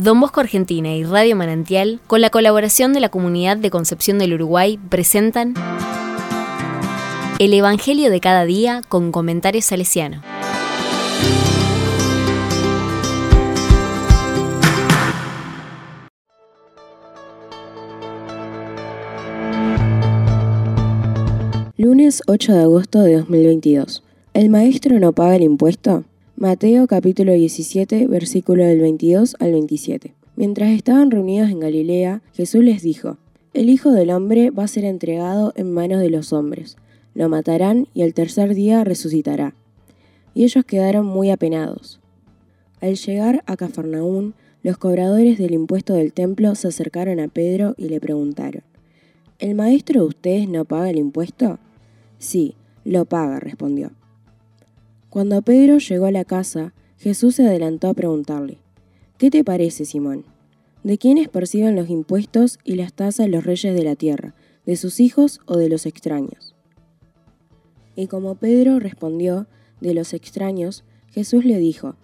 Don Bosco Argentina y Radio Manantial, con la colaboración de la Comunidad de Concepción del Uruguay, presentan El Evangelio de cada día con comentarios salesiano. Lunes 8 de agosto de 2022. ¿El maestro no paga el impuesto? Mateo capítulo 17, versículo del 22 al 27. Mientras estaban reunidos en Galilea, Jesús les dijo, El Hijo del Hombre va a ser entregado en manos de los hombres, lo matarán y al tercer día resucitará. Y ellos quedaron muy apenados. Al llegar a Cafarnaún, los cobradores del impuesto del templo se acercaron a Pedro y le preguntaron, ¿El maestro de ustedes no paga el impuesto? Sí, lo paga, respondió. Cuando Pedro llegó a la casa, Jesús se adelantó a preguntarle, ¿Qué te parece, Simón? ¿De quiénes perciben los impuestos y las tasas los reyes de la tierra? ¿De sus hijos o de los extraños? Y como Pedro respondió, de los extraños, Jesús le dijo,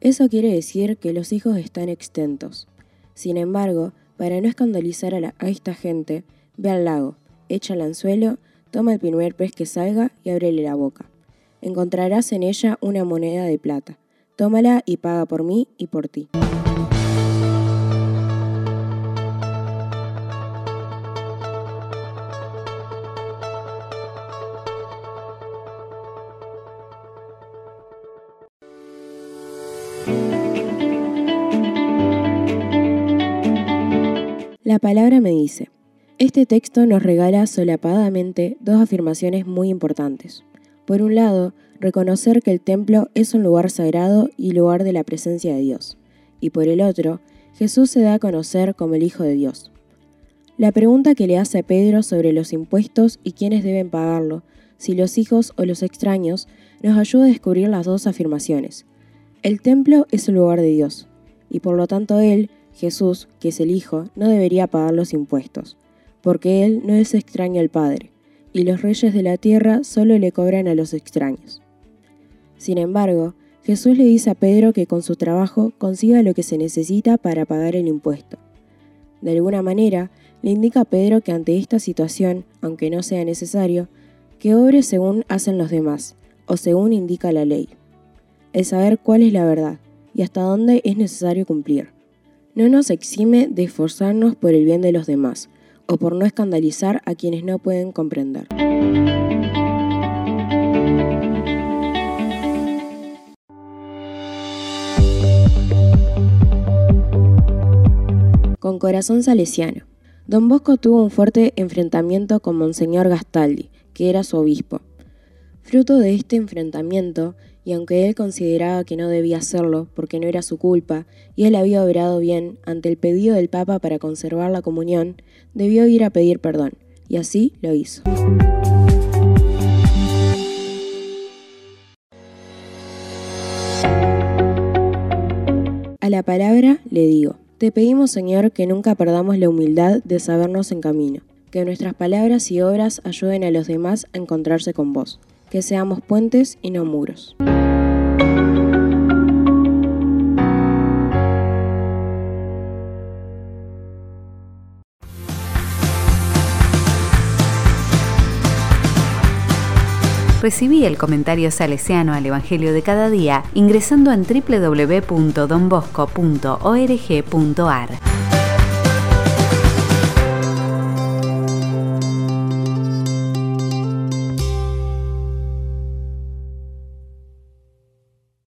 eso quiere decir que los hijos están extentos. Sin embargo, para no escandalizar a, a esta gente, ve al lago, echa el anzuelo, toma el primer pez que salga y ábrele la boca encontrarás en ella una moneda de plata. Tómala y paga por mí y por ti. La palabra me dice, este texto nos regala solapadamente dos afirmaciones muy importantes. Por un lado, reconocer que el templo es un lugar sagrado y lugar de la presencia de Dios. Y por el otro, Jesús se da a conocer como el Hijo de Dios. La pregunta que le hace a Pedro sobre los impuestos y quiénes deben pagarlo, si los hijos o los extraños, nos ayuda a descubrir las dos afirmaciones. El templo es el lugar de Dios, y por lo tanto Él, Jesús, que es el Hijo, no debería pagar los impuestos, porque Él no es extraño al Padre y los reyes de la tierra solo le cobran a los extraños. Sin embargo, Jesús le dice a Pedro que con su trabajo consiga lo que se necesita para pagar el impuesto. De alguna manera, le indica a Pedro que ante esta situación, aunque no sea necesario, que obre según hacen los demás, o según indica la ley. El saber cuál es la verdad y hasta dónde es necesario cumplir. No nos exime de esforzarnos por el bien de los demás, o por no escandalizar a quienes no pueden comprender. Con corazón salesiano. Don Bosco tuvo un fuerte enfrentamiento con Monseñor Gastaldi, que era su obispo. Fruto de este enfrentamiento, y aunque él consideraba que no debía hacerlo porque no era su culpa y él había obrado bien ante el pedido del Papa para conservar la comunión, debió ir a pedir perdón, y así lo hizo. A la palabra le digo, te pedimos Señor que nunca perdamos la humildad de sabernos en camino, que nuestras palabras y obras ayuden a los demás a encontrarse con vos que seamos puentes y no muros. Recibí el comentario salesiano al Evangelio de cada día ingresando en www.donbosco.org.ar.